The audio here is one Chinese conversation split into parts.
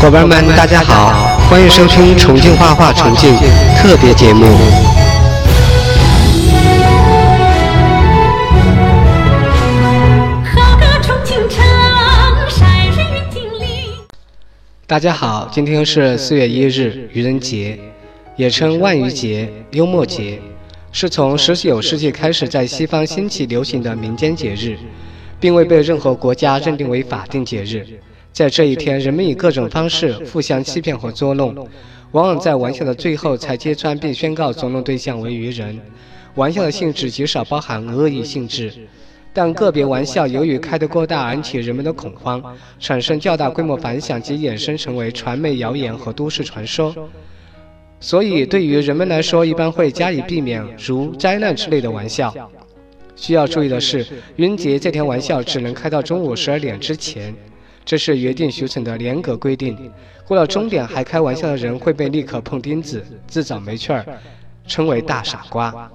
伙伴们，大家好，欢迎收听重庆画画重庆特别节目。好个重庆城，晒日云锦里。大家好，今天是四月一日，愚人节，也称万愚节、幽默节，是从十九世纪开始在西方兴起流行的民间节日，并未被任何国家认定为法定节日。在这一天，人们以各种方式互相欺骗和捉弄，往往在玩笑的最后才揭穿并宣告捉弄对象为愚人。玩笑的性质极少包含恶意性质，但个别玩笑由于开得过大而引起人们的恐慌，产生较大规模反响及衍生成为传媒谣言和都市传说。所以，对于人们来说，一般会加以避免，如灾难之类的玩笑。需要注意的是，愚人节这天玩笑只能开到中午十二点之前。这是约定俗成的严格规定，过了终点还开玩笑的人会被立刻碰钉子，自找没趣儿，称为大傻瓜。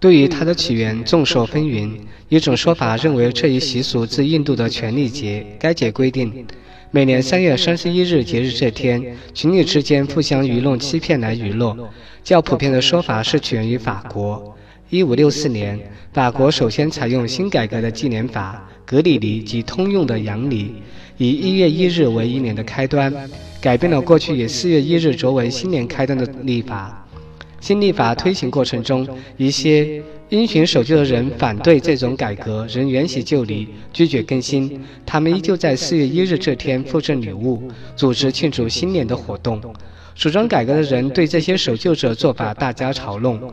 对于它的起源，众说纷纭。一种说法认为这一习俗自印度的权力节，该节规定每年三月三十一日节日这天，情侣之间互相愚弄欺骗来娱乐。较普遍的说法是起源于法国。一五六四年，法国首先采用新改革的纪年法——格里尼及通用的阳历，以一月一日为一年的开端，改变了过去以四月一日作为新年开端的历法。新历法推行过程中，一些因循守旧的人反对这种改革，仍沿袭旧礼，拒绝更新。他们依旧在四月一日这天复制礼物，组织庆祝新年的活动。主张改革的人对这些守旧者做法大加嘲弄。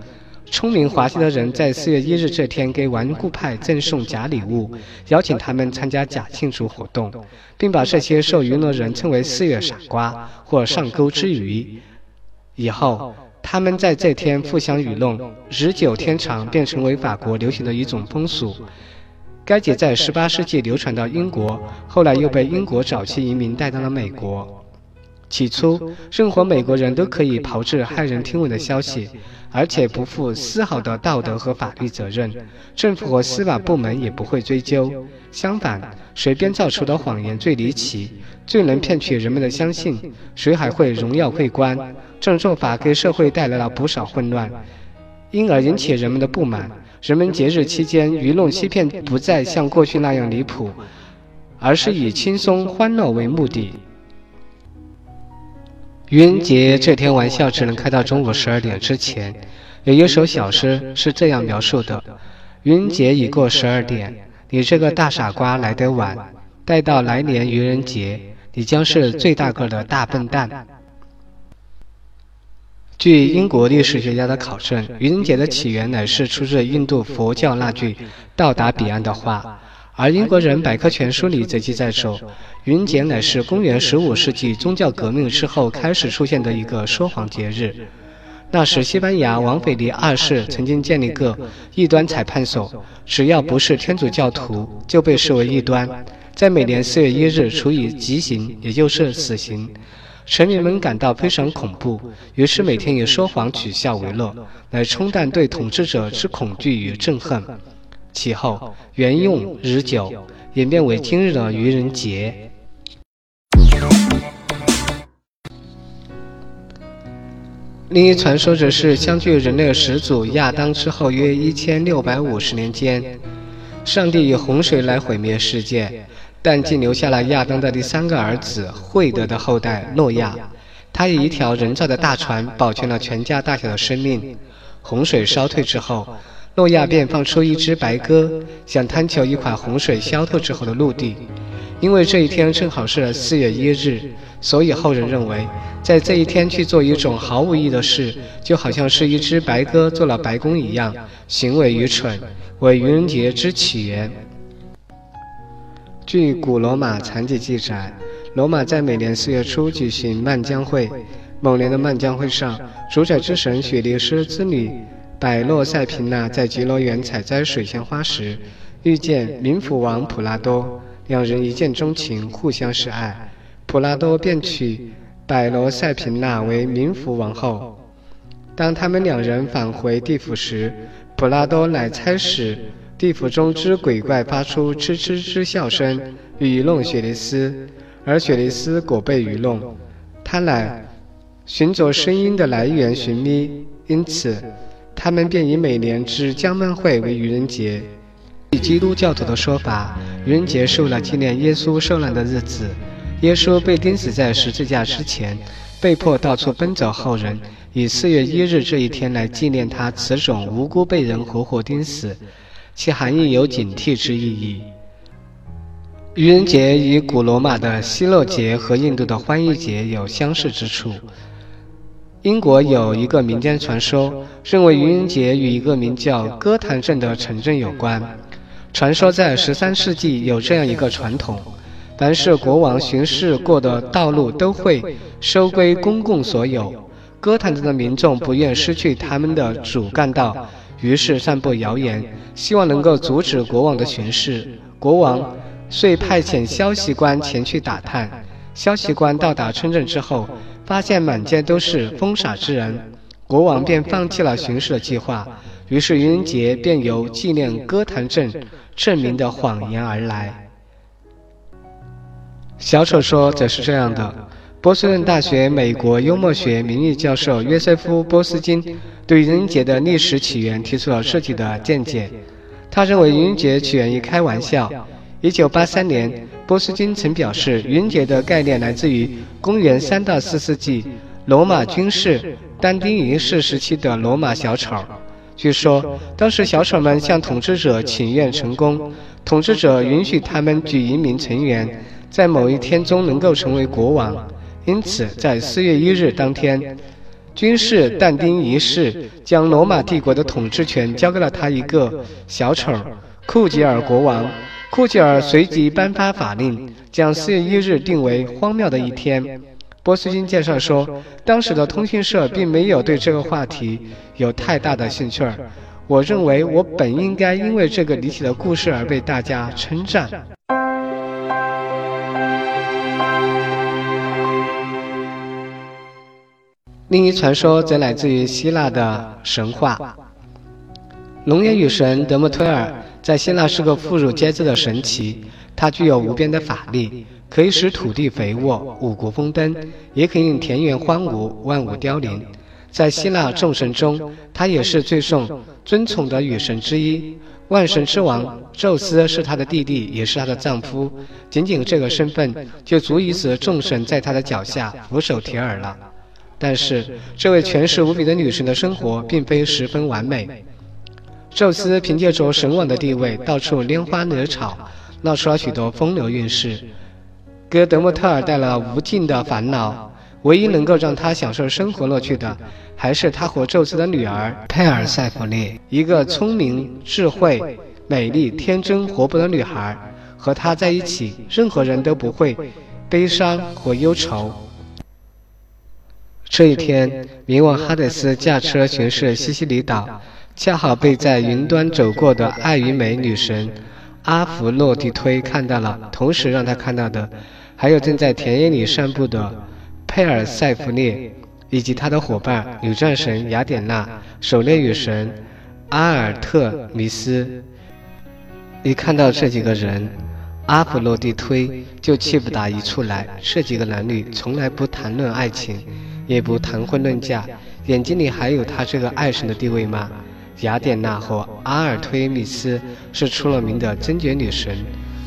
聪明滑稽的人在四月一日这天给顽固派赠送假礼物，邀请他们参加假庆祝活动，并把这些受愚弄的人称为“四月傻瓜”或“上钩之鱼”。以后，他们在这天互相愚弄，日久天长，便成为法国流行的一种风俗。该节在十八世纪流传到英国，后来又被英国早期移民带到了美国。起初，任何美国人都可以炮制骇人听闻的消息。而且不负丝毫的道德和法律责任，政府和司法部门也不会追究。相反，谁编造出的谎言最离奇，最能骗取人们的相信，谁还会荣耀会官。这种做法给社会带来了不少混乱，因而引起人们的不满。人们节日期间愚弄欺骗不再像过去那样离谱，而是以轻松欢乐为目的。愚人节这天玩笑只能开到中午十二点之前。有一首小诗是这样描述的：愚人节已过十二点，你这个大傻瓜来得晚。待到来年愚人节，你将是最大个的大笨蛋。据英国历史学家的考证，愚人节的起源乃是出自印度佛教那句“到达彼岸”的话。而英国人百科全书里则记载说，愚节乃是公元十五世纪宗教革命之后开始出现的一个说谎节日。那时，西班牙王腓力二世曾经建立个异端裁判所，只要不是天主教徒，就被视为异端，在每年四月一日处以极刑，也就是死刑。臣民们感到非常恐怖，于是每天以说谎取笑为乐，来冲淡对统治者之恐惧与憎恨。其后沿用日久，演变为今日的愚人节。另一传说则是，相距人类始祖亚当之后约一千六百五十年间，上帝以洪水来毁灭世界，但竟留下了亚当的第三个儿子惠德的后代诺亚。他以一条人造的大船保全了全家大小的生命。洪水烧退之后。诺亚便放出一只白鸽，想探求一块洪水消退之后的陆地。因为这一天正好是四月一日，所以后人认为，在这一天去做一种毫无意义的事，就好像是一只白鸽做了白工一样，行为愚蠢，为愚人节之起源。据古罗马残疾记载，罗马在每年四月初举行漫江会。某年的漫江会上，主宰之神雪莉斯之女。百洛塞平娜在吉罗园采摘水仙花时，遇见冥府王普拉多，两人一见钟情，互相示爱。普拉多便娶百罗塞平娜为冥府王后。当他们两人返回地府时，普拉多乃差使地府中之鬼怪发出嗤嗤之笑声，愚弄雪莉斯，而雪莉斯果被愚弄，他乃寻着声音的来源寻觅，因此他们便以每年之江曼会为愚人节。以基督教徒的说法，愚人节是为了纪念耶稣受难的日子。耶稣被钉死在十字架之前，被迫到处奔走后人，以四月一日这一天来纪念他此种无辜被人活活钉死，其含义有警惕之意义。愚人节与古罗马的希洛节和印度的欢迎节有相似之处。英国有一个民间传说，认为愚人节与一个名叫哥谭镇的城镇有关。传说在十三世纪有这样一个传统：凡是国王巡视过的道路都会收归公共所有。哥谭镇的民众不愿失去他们的主干道，于是散布谣言，希望能够阻止国王的巡视。国王。遂派遣消息官前去打探。消息官到达村镇之后，发现满街都是疯傻之人，国王便放弃了巡视的计划。于是愚人节便由纪念歌坛镇镇民的谎言而来。小丑说则是这样的：波士顿大学美国幽默学名誉教授约瑟夫·波斯金对愚人节的历史起源提出了自己的见解。他认为愚人节起源于开玩笑。一九八三年，波斯金曾表示，云节的概念来自于公元三到四世纪罗马军事但丁一世时期的罗马小丑。据说，当时小丑们向统治者请愿成功，统治者允许他们举一名成员在某一天中能够成为国王。因此，在四月一日当天，军事但丁一世将罗马帝国的统治权交给了他一个小丑库吉尔国王。库吉尔随即颁发法令，将四月一日定为荒谬的一天。波斯金介绍说，当时的通讯社并没有对这个话题有太大的兴趣儿。我认为我本应该因为这个离奇的故事而被大家称赞。另一传说则来自于希腊的神话，农业女神德莫忒尔。在希腊是个妇孺皆知的神奇，它具有无边的法力，可以使土地肥沃、五谷丰登，也可以令田园荒芜、万物凋零。在希腊众神中，她也是最受尊崇的女神之一。万神之王宙斯是她的弟弟，也是她的丈夫。仅仅这个身份，就足以使众神在她的脚下俯首帖耳了。但是，这位权势无比的女神的生活并非十分完美。宙斯凭借着神王的地位，到处拈花惹草，闹出了许多风流韵事，给德莫特尔带了无尽的烦恼。唯一能够让他享受生活乐趣的，还是他和宙斯的女儿佩尔塞弗利，一个聪明、智慧、美丽、天真、活泼的女孩。和她在一起，任何人都不会悲伤或忧愁。这一天，冥王哈德斯驾车巡视西西里岛。恰好被在云端走过的爱与美女神阿弗洛狄忒看到了，同时让他看到的，还有正在田野里散步的佩尔塞弗涅，以及他的伙伴女战神雅典娜、狩猎女神阿尔特弥斯。一看到这几个人，阿弗洛蒂忒就气不打一处来。这几个男女从来不谈论爱情，也不谈婚论嫁，眼睛里还有他这个爱神的地位吗？雅典娜和阿尔忒弥斯是出了名的贞洁女神，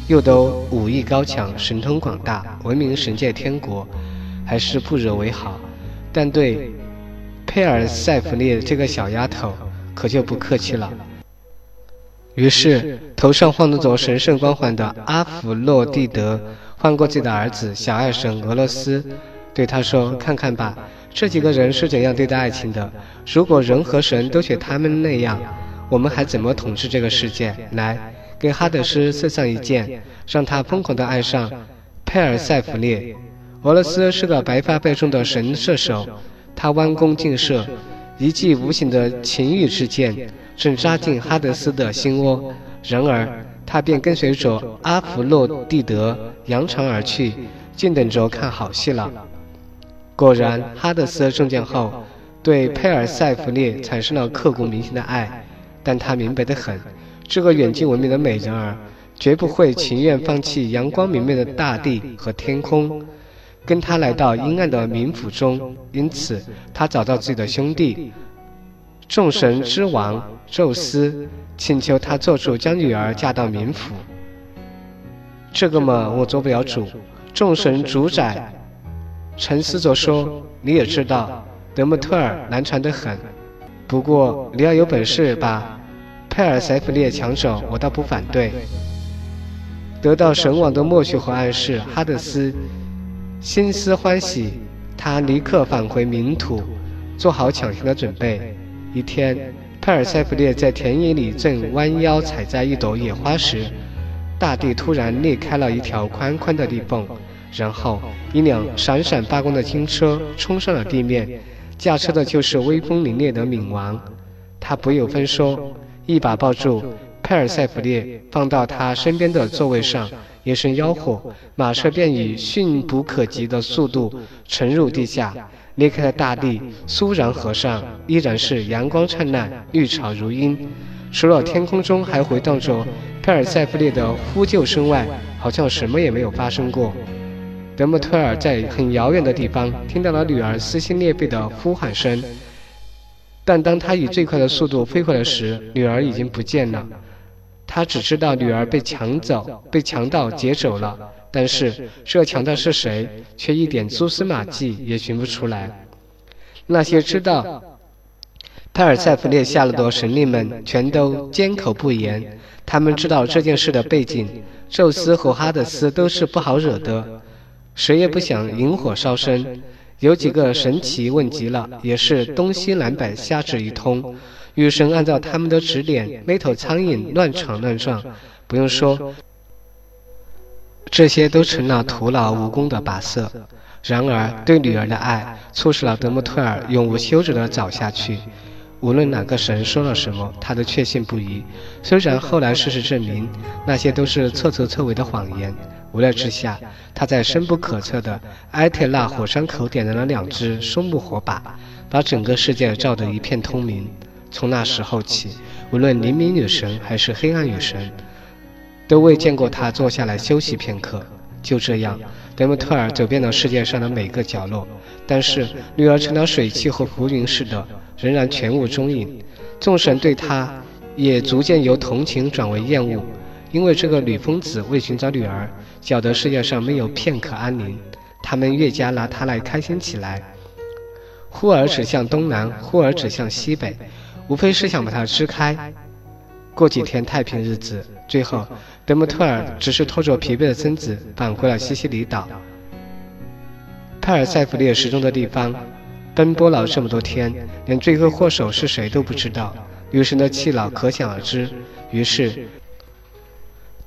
又都武艺高强、神通广大，闻名神界天国，还是不惹为好。但对佩尔塞弗涅这个小丫头，可就不客气了。于是，头上晃动着神圣光环的阿弗洛蒂德，唤过自己的儿子小爱神俄罗斯，对他说：“看看吧。”这几个人是怎样对待爱情的？如果人和神都学他们那样，我们还怎么统治这个世界？来，给哈德斯射上一箭，让他疯狂地爱上佩尔塞弗涅。俄罗斯是个白发白中的神射手，他弯弓箭射，一记无形的情欲之箭正扎进哈德斯的心窝。然而，他便跟随着阿弗洛蒂德扬长而去，静等着看好戏了。果然，哈德斯中箭后，对佩尔塞弗涅产生了刻骨铭心的爱。但他明白得很，这个远近闻名的美人儿，绝不会情愿放弃阳光明媚的大地和天空，跟他来到阴暗的冥府中。因此，他找到自己的兄弟，众神之王宙斯，请求他做主将女儿嫁到冥府。这个嘛，我做不了主。众神主宰沉思着说：“你也知道，德莫特尔难缠得很。不过，你要有本事把佩尔塞弗列抢走，我倒不反对。”得到神王的默许和暗示，哈德斯心思欢喜，他立刻返回冥土，做好抢先的准备。一天，佩尔塞弗列在田野里正弯腰采摘一朵野花时，大地突然裂开了一条宽宽的裂缝，然后一辆闪闪发光的金车冲上了地面，驾车的就是威风凛冽的冥王。他不由分说，一把抱住。佩尔塞弗列放到他身边的座位上，一声吆喝，马车便以迅不可及的速度沉入地下。裂开的大地，苏然河上依然是阳光灿烂，绿草如茵。除了天空中还回荡着佩尔塞弗列的呼救声外，好像什么也没有发生过。德莫特尔在很遥远的地方听到了女儿撕心裂肺的呼喊声，但当他以最快的速度飞回来时，女儿已经不见了。他只知道女儿被抢走，被强盗劫走了，但是这强盗是谁，却一点蛛丝马迹也寻不出来。那些知道佩尔塞弗列下落的神灵们全都缄口不言。他们知道这件事的背景，宙斯和哈德斯都是不好惹的，谁也不想引火烧身。有几个神奇问极了，也是东西南北瞎指一通。女神按照他们的指点，那头苍蝇乱闯乱撞。不用说，这些都成了徒劳无功的跋涉。然而，对女儿的爱促使了德莫特尔永无休止地找下去。无论哪个神说了什么，他都确信不疑。虽然后来事实证明，那些都是彻头彻尾的谎言。无奈之下，他在深不可测的埃特纳火山口点燃了两只松木火把，把整个世界照得一片通明。从那时候起，无论黎明女神还是黑暗女神，都未见过他坐下来休息片刻。就这样，德莫特尔走遍了世界上的每个角落，但是女儿成了水汽和浮云似的，仍然全无踪影。众神对他也逐渐由同情转为厌恶，因为这个女疯子为寻找女儿，搅得世界上没有片刻安宁。他们越加拿他来开心起来，忽而指向东南，忽而指向西北。无非是想把它支开，过几天太平日子。最后，德莫特尔只是拖着疲惫的身子返回了西西里岛。帕尔塞弗列失踪的地方，奔波了这么多天，连罪魁祸首是谁都不知道。女神的气恼可想而知。于是，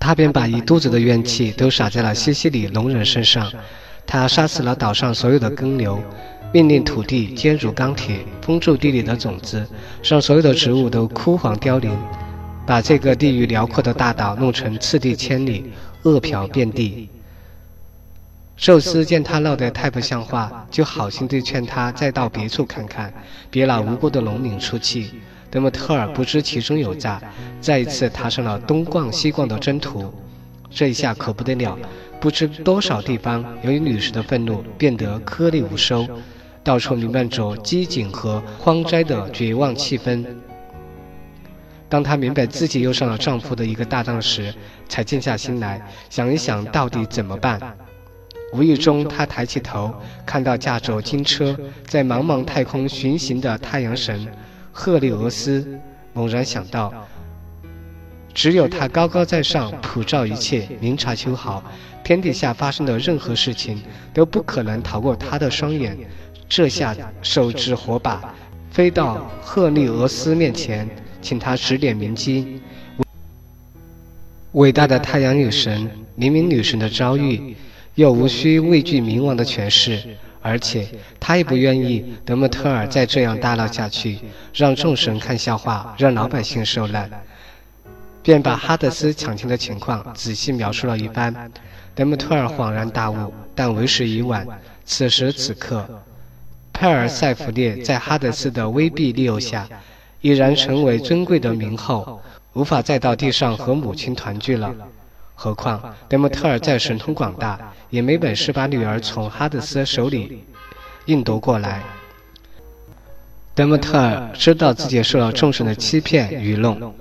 他便把一肚子的怨气都撒在了西西里龙人身上。他杀死了岛上所有的耕牛。命令土地坚如钢铁，封住地里的种子，让所有的植物都枯黄凋零，把这个地域辽阔的大岛弄成次第千里，饿殍遍地。宙斯见他闹得太不像话，就好心地劝他再到别处看看，别拿无辜的农民出气。德莫特尔不知其中有诈，再一次踏上了东逛西逛的征途。这一下可不得了，不知多少地方由于女士的愤怒变得颗粒无收。到处弥漫着饥馑和荒灾的绝望气氛。当她明白自己又上了丈夫的一个大当时，才静下心来想一想到底怎么办。无意中，她抬起头，看到驾着金车在茫茫太空巡行的太阳神赫利俄斯，猛然想到，只有他高高在上，普照一切，明察秋毫，天底下发生的任何事情都不可能逃过他的双眼。这下手执火把，飞到赫利俄斯面前，请他指点迷津。伟大的太阳女神、黎明女神的遭遇，又无需畏惧冥王的权势，而且他也不愿意德莫特尔再这样大闹下去，让众神看笑话，让老百姓受难，便把哈德斯抢亲的情况仔细描述了一番。德莫特尔恍然大悟，但为时已晚。此时此刻。佩尔塞弗列在哈德斯的威逼利诱下，已然成为尊贵的冥后，无法再到地上和母亲团聚了。何况德莫特尔再神通广大，也没本事把女儿从哈德斯手里硬夺过来。德莫特尔知道自己受了众神的欺骗愚弄，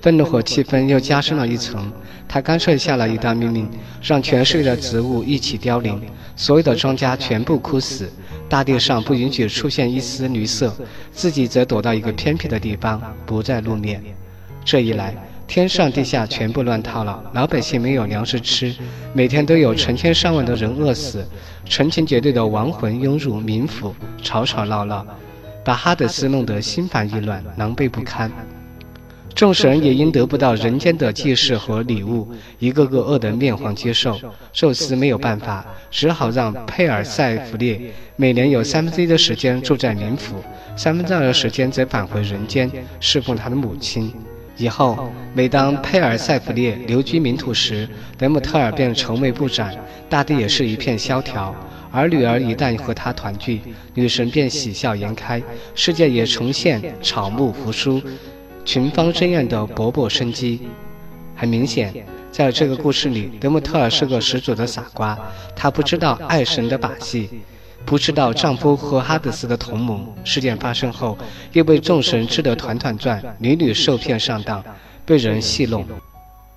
愤怒和气愤又加深了一层。他干脆下了一道命令，让全世界的植物一起凋零，所有的庄稼全部枯死，大地上不允许出现一丝绿色，自己则躲到一个偏僻的地方，不再露面。这一来，天上地下全部乱套了，老百姓没有粮食吃，每天都有成千上万的人饿死，成群结队的亡魂涌入冥府，吵吵闹闹。把哈德斯弄得心烦意乱、狼狈不堪，众神也因得不到人间的祭祀和礼物，一个个饿得面黄肌瘦。宙斯没有办法，只好让佩尔塞弗列每年有三分之一的时间住在冥府，三分之二的时间则返回人间侍奉他的母亲。以后，每当佩尔塞弗列留居冥土时，德姆特尔便愁眉不展，大地也是一片萧条。而女儿一旦和他团聚，女神便喜笑颜开，世界也重现草木复苏、群芳争艳的勃勃生机。很明显，在这个故事里，德姆特尔是个十足的傻瓜，他不知道爱神的把戏，不知道丈夫和哈德斯的同盟。事件发生后，又被众神吃得团团转，屡屡受骗上当，被人戏弄。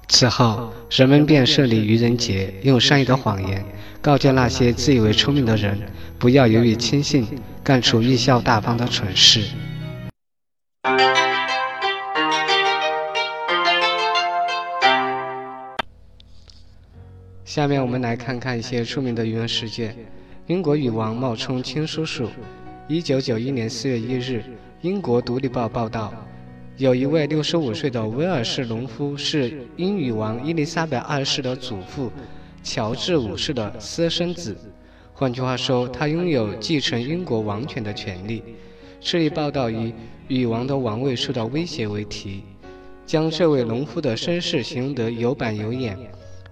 此后，人们便设立愚人节，用善意的谎言告诫那些自以为聪明的人，不要由于轻信，干出贻笑大方的蠢事。下面我们来看看一些著名的愚人事件：英国女王冒充亲叔叔。一九九一年四月一日，英国《独立报》报道。有一位六十五岁的威尔士农夫，是英女王伊丽莎白二世的祖父乔治五世的私生子。换句话说，他拥有继承英国王权的权利。这一报道以“女王的王位受到威胁”为题，将这位农夫的身世形容得有板有眼，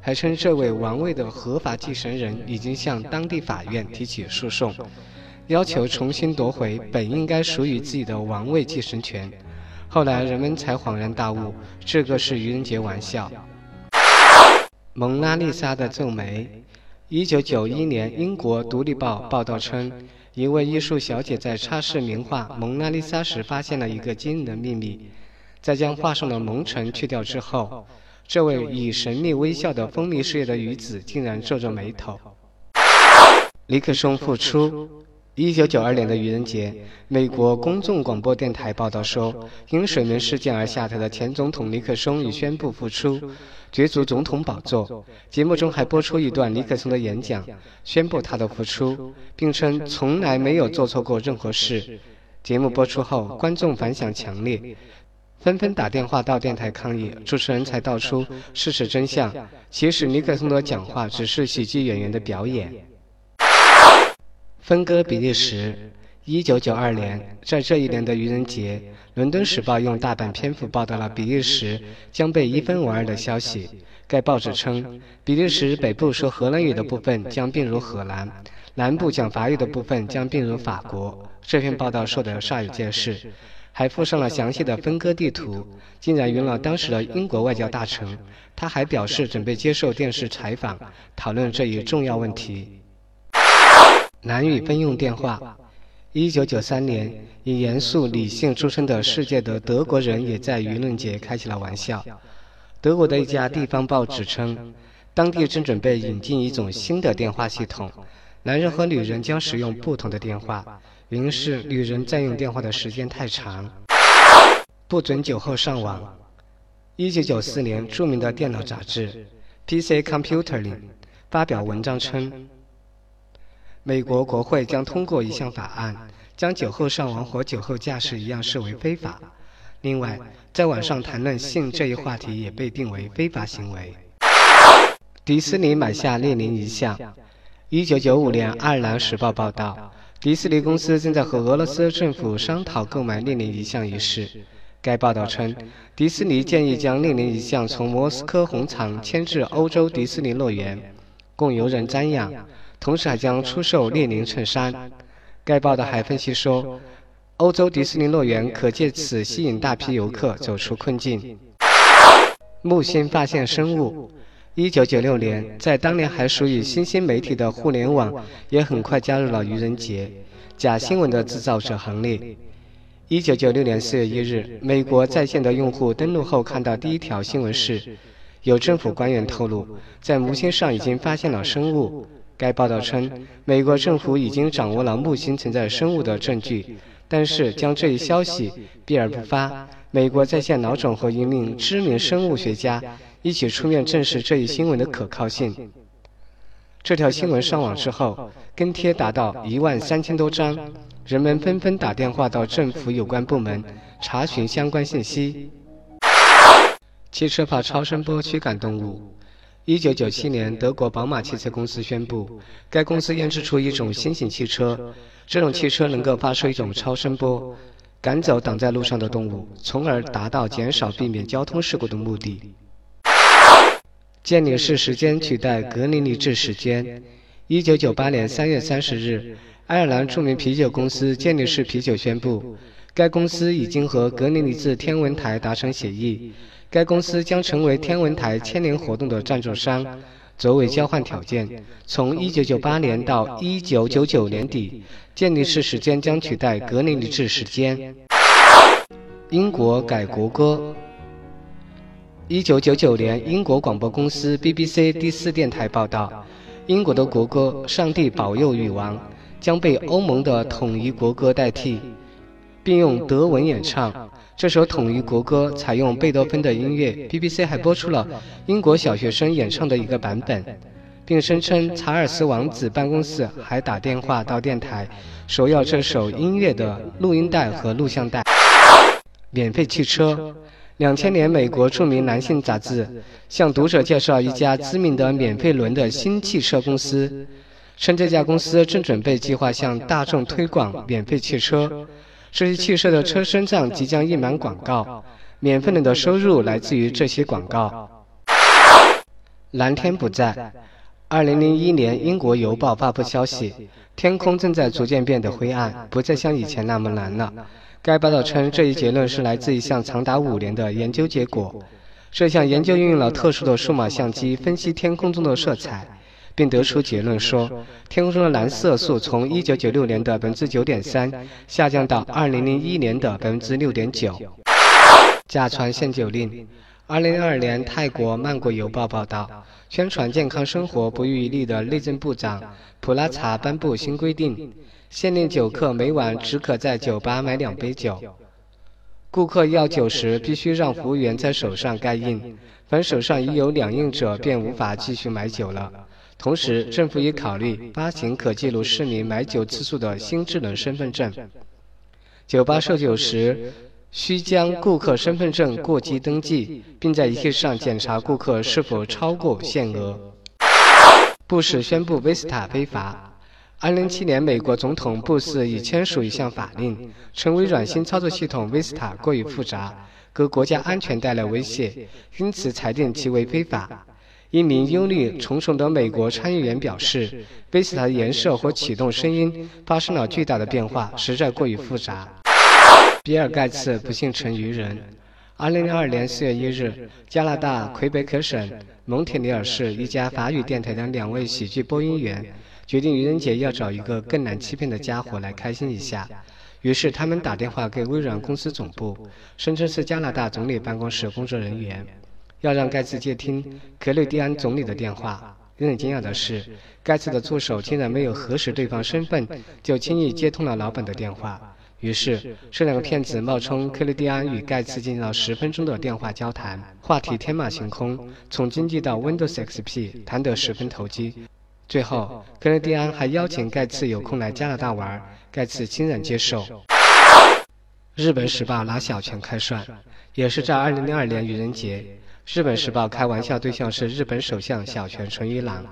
还称这位王位的合法继承人已经向当地法院提起诉讼，要求重新夺回本应该属于自己的王位继承权。后来人们才恍然大悟，这个是愚人节玩笑。蒙娜丽莎的皱眉。一九九一年，英国《独立报》报道称，一位艺术小姐在擦拭名画《蒙娜丽莎》时，发现了一个惊人的秘密：在将画上的蒙尘去掉之后，这位以神秘微笑的风靡世界的女子竟然皱着眉头。尼克松复出。一九九二年的愚人节，美国公众广播电台报道说，因水门事件而下台的前总统尼克松已宣布复出，角逐总统宝座。节目中还播出一段尼克松的演讲，宣布他的复出，并称从来没有做错过任何事。节目播出后，观众反响强烈，纷纷打电话到电台抗议。主持人才道出事实真相，其实尼克松的讲话只是喜剧演员的表演。分割比利时。一九九二年，在这一年的愚人节，《伦敦时报》用大半篇幅报道了比利时将被一分为二的消息。该报纸称，比利时北部说荷兰语的部分将并入荷兰，南部讲法语的部分将并入法国。这篇报道说得煞有介事，还附上了详细的分割地图，竟然晕了当时的英国外交大臣。他还表示准备接受电视采访，讨论这一重要问题。男女分用电话。一九九三年，以严肃理性著称的世界的德国人也在舆论节开起了玩笑。德国的一家地方报纸称，当地正准备引进一种新的电话系统，男人和女人将使用不同的电话，原因是女人占用电话的时间太长。不准酒后上网。一九九四年，著名的电脑杂志《PC Computer》里发表文章称。美国国会将通过一项法案，将酒后上网和酒后驾驶一样视为非法。另外，在网上谈论性这一话题也被定为非法行为。迪士尼买下列宁遗像。一九九五年，《爱尔兰时报》报道，迪士尼公司正在和俄罗斯政府商讨购买列宁遗像一事。该报道称，迪士尼建议将列宁遗像从莫斯科红场迁至欧洲迪士尼乐园，供游人瞻仰。同时还将出售列宁衬衫。该报道还分析说，欧洲迪士尼乐园可借此吸引大批游客走出困境。木星发现生物。一九九六年，在当年还属于新兴媒体的互联网，也很快加入了愚人节假新闻的制造者行列。一九九六年四月一日，美国在线的用户登录后看到第一条新闻是，有政府官员透露，在木星上已经发现了生物。该报道称，美国政府已经掌握了木星存在生物的证据，但是将这一消息避而不发。美国在线老总和一名知名生物学家一起出面证实这一新闻的可靠性。这条新闻上网之后，跟帖达到一万三千多张。人们纷纷打电话到政府有关部门查询相关信息。汽车发超声波驱赶动物。一九九七年，德国宝马汽车公司宣布，该公司研制出一种新型汽车，这种汽车能够发出一种超声波，赶走挡在路上的动物，从而达到减少避免交通事故的目的。建立式时间取代格林尼治时间。一九九八年三月三十日。爱尔兰著名啤酒公司健力士啤酒宣布，该公司已经和格林尼治天文台达成协议，该公司将成为天文台千年活动的赞助商。作为交换条件，从1998年到1999年底，建立式时间将取代格林尼治时间。英国改国歌。1999年，英国广播公司 BBC 第四电台报道，英国的国歌《上帝保佑女王》。将被欧盟的统一国歌代替，并用德文演唱。这首统一国歌采用贝多芬的音乐。BBC 还播出了英国小学生演唱的一个版本，并声称查尔斯王子办公室还打电话到电台，索要这首音乐的录音带和录像带。免费汽车。两千年，美国著名男性杂志向读者介绍一家知名的免费轮的新汽车公司。称这家公司正准备计划向大众推广免费汽车，这些汽车的车身上即将印满广告，免费人的收入来自于这些广告。蓝天不在。二零零一年，英国邮报发布消息，天空正在逐渐变得灰暗，不再像以前那么蓝了。该报道称，这一结论是来自一项长达五年的研究结果。这项研究运用了特殊的数码相机分析天空中的色彩。并得出结论说，天空中的蓝色素从1996年的百分之九点三下降到2001年的百分之六点九。假传限酒令。2002年，泰国曼谷邮报报道，宣传健康生活不遗余力的内政部长普拉查颁布新规定，限令酒客每晚只可在酒吧买两杯酒。顾客要酒时，必须让服务员在手上盖印，凡手上已有两印者，便无法继续买酒了。同时，政府也考虑发行可记录市民买酒次数的新智能身份证。酒吧售酒时，需将顾客身份证过机登记，并在仪器上检查顾客是否超过限额。布什宣布威斯塔非法。2007年，美国总统布什已签署一项法令，称微软新操作系统 Vista 过于复杂，给国家安全带来威胁，因此裁定其为非法。一名忧虑重重的美国参议员表示，：“Vista 的颜色和启动声音发生了巨大的变化，实在过于复杂。比尔·盖茨不幸成愚人。二零零二年四月一日，加拿大魁北克省蒙特利尔市一家法语电台的两位喜剧播音员决定愚人节要找一个更难欺骗的家伙来开心一下，于是他们打电话给微软公司总部，声称是加拿大总理办公室工作人员。要让盖茨接听克雷蒂安总理的电话。令人惊讶的是，盖茨的助手竟然没有核实对方身份，就轻易接通了老板的电话。于是，这两个骗子冒充克雷蒂安与盖茨进行了十分钟的电话交谈，话题天马行空，从经济到 Windows XP，谈得十分投机。最后，克雷蒂安还邀请盖茨有空来加拿大玩，盖茨欣然接受。日本时报拿小泉开涮，也是在2002年愚人节。日本时报开玩笑对象是日本首相小泉纯一郎，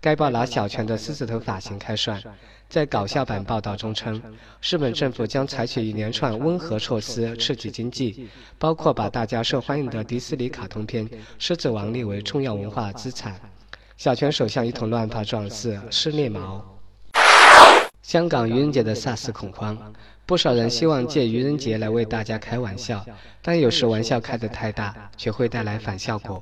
该报拿小泉的狮子头发型开涮，在搞笑版报道中称，日本政府将采取一连串温和措施刺激经济，包括把大家受欢迎的迪士尼卡通片《狮子王》列为重要文化资产。小泉首相一头乱发状似失猎毛。香港愚人节的 SARS 恐慌。不少人希望借愚人节来为大家开玩笑，但有时玩笑开得太大，却会带来反效果。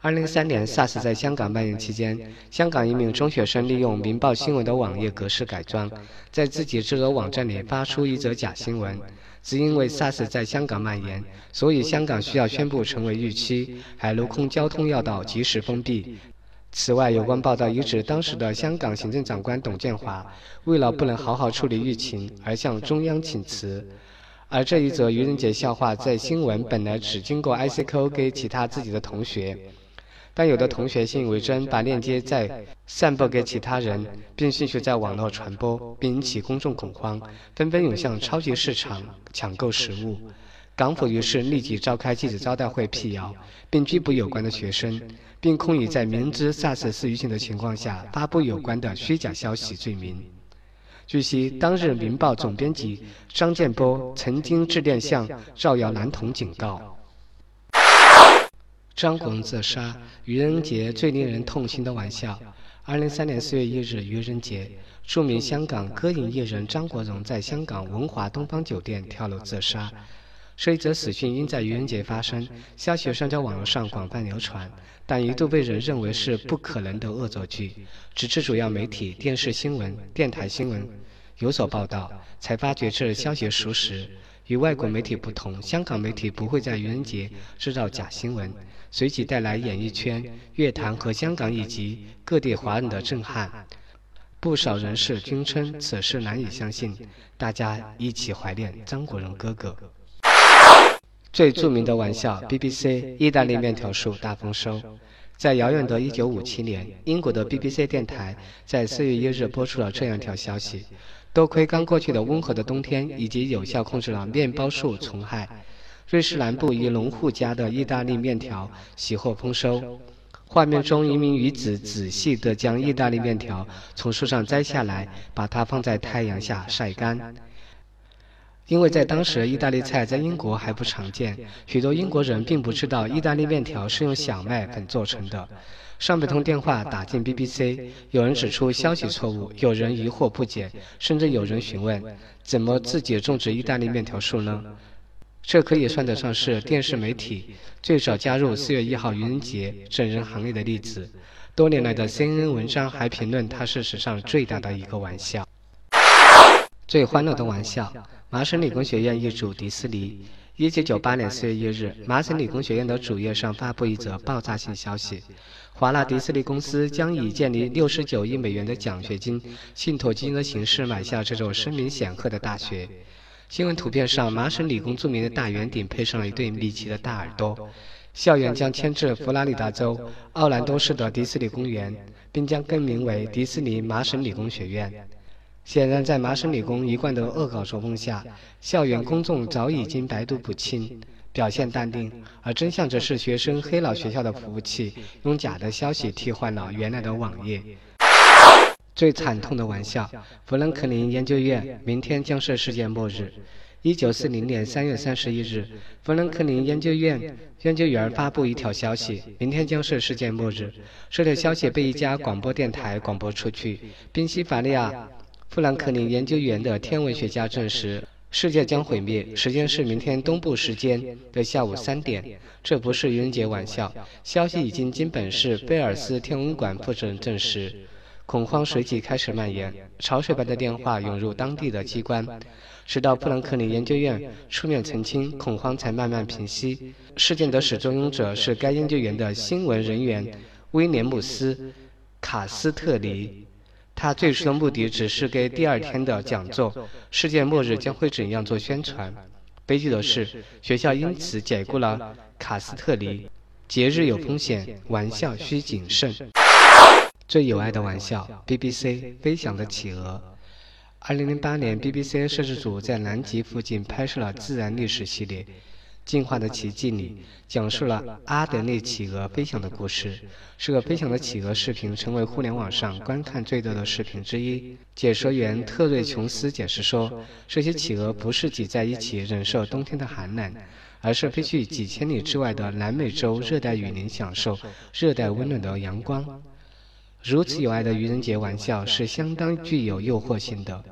二零一三年，SARS 在香港蔓延期间，香港一名中学生利用《明报新闻》的网页格式改装，在自己制作网站里发出一则假新闻。只因为 SARS 在香港蔓延，所以香港需要宣布成为预期，海陆空交通要道及时封闭。此外，有关报道一指，当时的香港行政长官董建华为了不能好好处理疫情，而向中央请辞。而这一则愚人节笑话在新闻本来只经过 ICQ 给其他自己的同学，但有的同学信以为真，把链接再散布给其他人，并迅速在网络传播，并引起公众恐慌，纷纷涌向超级市场抢购食物。港府于是立即召开记者招待会辟谣，并拘捕有关的学生。并控以在明知 SARS 是疫情的情况下发布有关的虚假消息罪名。据悉，当日《明报》总编辑张建波曾经致电向赵瑶男童警告。张国荣自杀，愚人节最令人痛心的玩笑。二零三年四月一日愚人节，著名香港歌影艺人张国荣在香港文华东方酒店跳楼自杀。这一则死讯因在愚人节发生，消息上在网络上广泛流传，但一度被人认为是不可能的恶作剧。直至主要媒体、电视新闻、电台新闻有所报道，才发觉这消息属实。与外国媒体不同，香港媒体不会在愚人节制造假新闻，随即带来演艺圈、乐坛和香港以及各地华人的震撼。不少人士均称此事难以相信。大家一起怀念张国荣哥哥。最著名的玩笑，BBC 意大利面条树大丰收。在遥远的一九五七年，英国的 BBC 电台在四月一日播出了这样一条消息：多亏刚过去的温和的冬天以及有效控制了面包树虫害，瑞士南部一农户家的意大利面条喜获丰收。画面中，一名女子仔细地将意大利面条从树上摘下来，把它放在太阳下晒干。因为在当时，意大利菜在英国还不常见，许多英国人并不知道意大利面条是用小麦粉做成的。上百通电话打进 BBC，有人指出消息错误，有人疑惑不解，甚至有人询问：怎么自己种植意大利面条树呢？这可以算得上是电视媒体最早加入四月一号愚人节整人行列的例子。多年来的 CNN 文章还评论它是史上最大的一个玩笑。最欢乐的玩笑。麻省理工学院易主迪士尼。一九九八年四月一日，麻省理工学院的主页上发布一则爆炸性消息：华纳迪士尼公司将以建立六十九亿美元的奖学金信托基金的形式买下这座声名显赫的大学。新闻图片上，麻省理工著名的大圆顶配上了一对米奇的大耳朵。校园将迁至佛罗里达州奥兰多市的迪士尼公园，并将更名为迪士尼麻省理工学院。显然，在麻省理工一贯的恶搞作风下，校园公众早已经百毒不侵，表现淡定。而真相则是，学生黑了学校的服务器，用假的消息替换了原来的网页。最惨痛的玩笑，弗兰克林研究院明天将是世界末日。一九四零年三月三十一日，弗兰克林研究院研究员发布一条消息：明天将是世界末日。这条消息被一家广播电台广播出去，宾夕法尼亚。富兰克林研究员的天文学家证实，世界将毁灭，时间是明天东部时间的下午三点。这不是愚人节玩笑，消息已经经本市贝尔斯天文馆负责人证实。恐慌随即开始蔓延，潮水般的电话涌入当地的机关，直到富兰克林研究院出面澄清，恐慌才慢慢平息。事件的始作俑者是该研究员的新闻人员威廉姆斯·卡斯特里。他最初的目的只是给第二天的讲座“世界末日将会怎样”做宣传。悲剧的是，学校因此解雇了卡斯特尼。节日有风险，玩笑需谨慎。最有爱的玩笑，BBC《飞翔的企鹅》。二零零八年，BBC 摄制组在南极附近拍摄了自然历史系列。进化的奇迹里，讲述了阿德利企鹅飞翔的故事。这个飞翔的企鹅视频成为互联网上观看最多的视频之一。解说员特瑞琼斯解释说：“这些企鹅不是挤在一起忍受冬天的寒冷，而是飞去几千里之外的南美洲热带雨林，享受热带温暖的阳光。”如此有爱的愚人节玩笑是相当具有诱惑性的。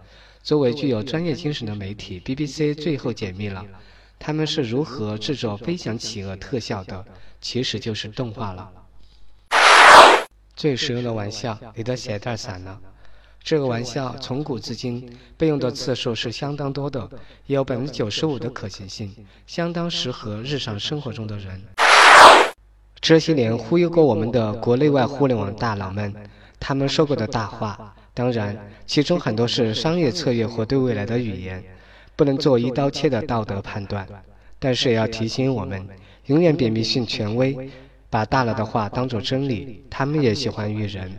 作为具有专业精神的媒体，BBC 最后解密了。他们是如何制作飞翔企鹅特效的？其实就是动画了。最实用的玩笑，你的鞋带散了。这个玩笑从古至今被用的次数是相当多的，有百分之九十五的可行性，相当适合日常生活中的人。这些年忽悠过我们的国内外互联网大佬们，他们说过的大话，当然其中很多是商业策略或对未来的语言，不能做一刀切的道德判断。但是也要提醒我们，永远别迷信权威，把大佬的话当作真理。他们也喜欢愚人。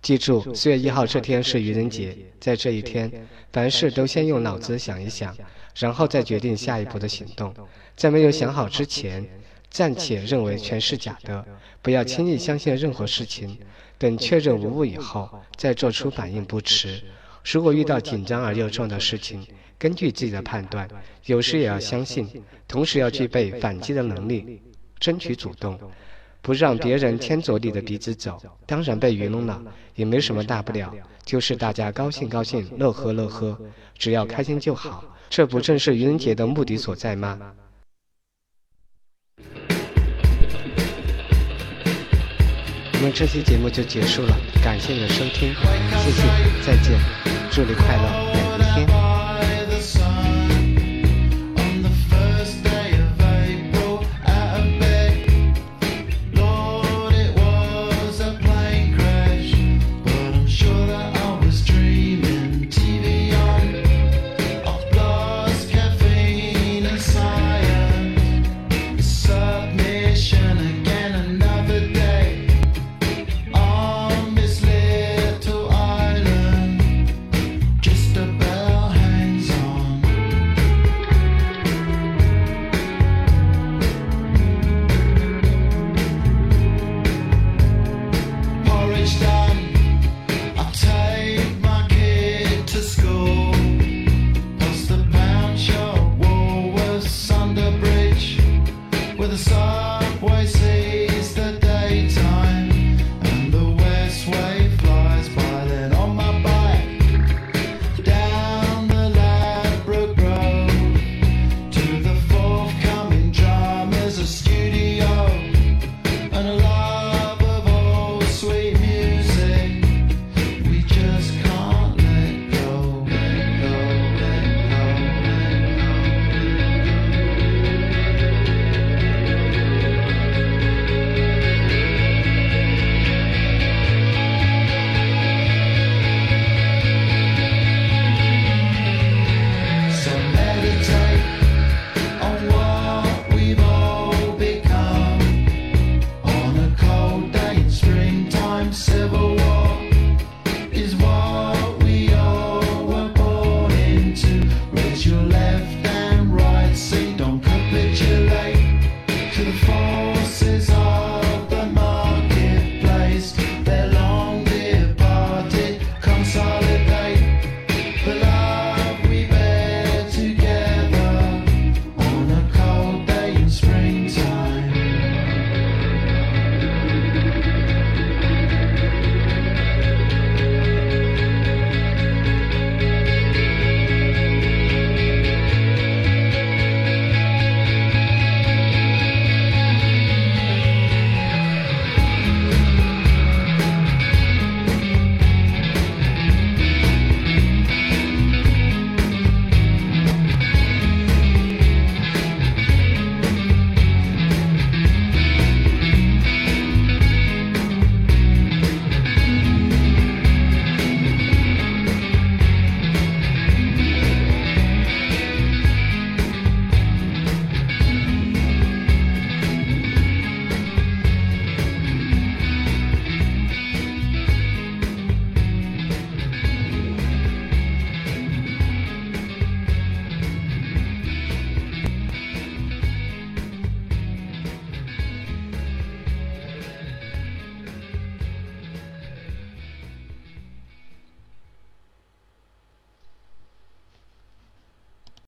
记住，四月一号这天是愚人节，在这一天，凡事都先用脑子想一想，然后再决定下一步的行动。在没有想好之前，暂且认为全是假的，不要轻易相信任何事情。等确认无误以后，再做出反应不迟。如果遇到紧张而又重要的事情，根据自己的判断，有时也要相信，同时要具备反击的能力，争取主动，不让别人牵着你的鼻子走。当然被愚弄了，也没什么大不了，就是大家高兴高兴，乐呵乐呵，只要开心就好。这不正是愚人节的目的所在吗？我们这期节目就结束了，感谢你的收听，谢谢，再见，祝你快乐。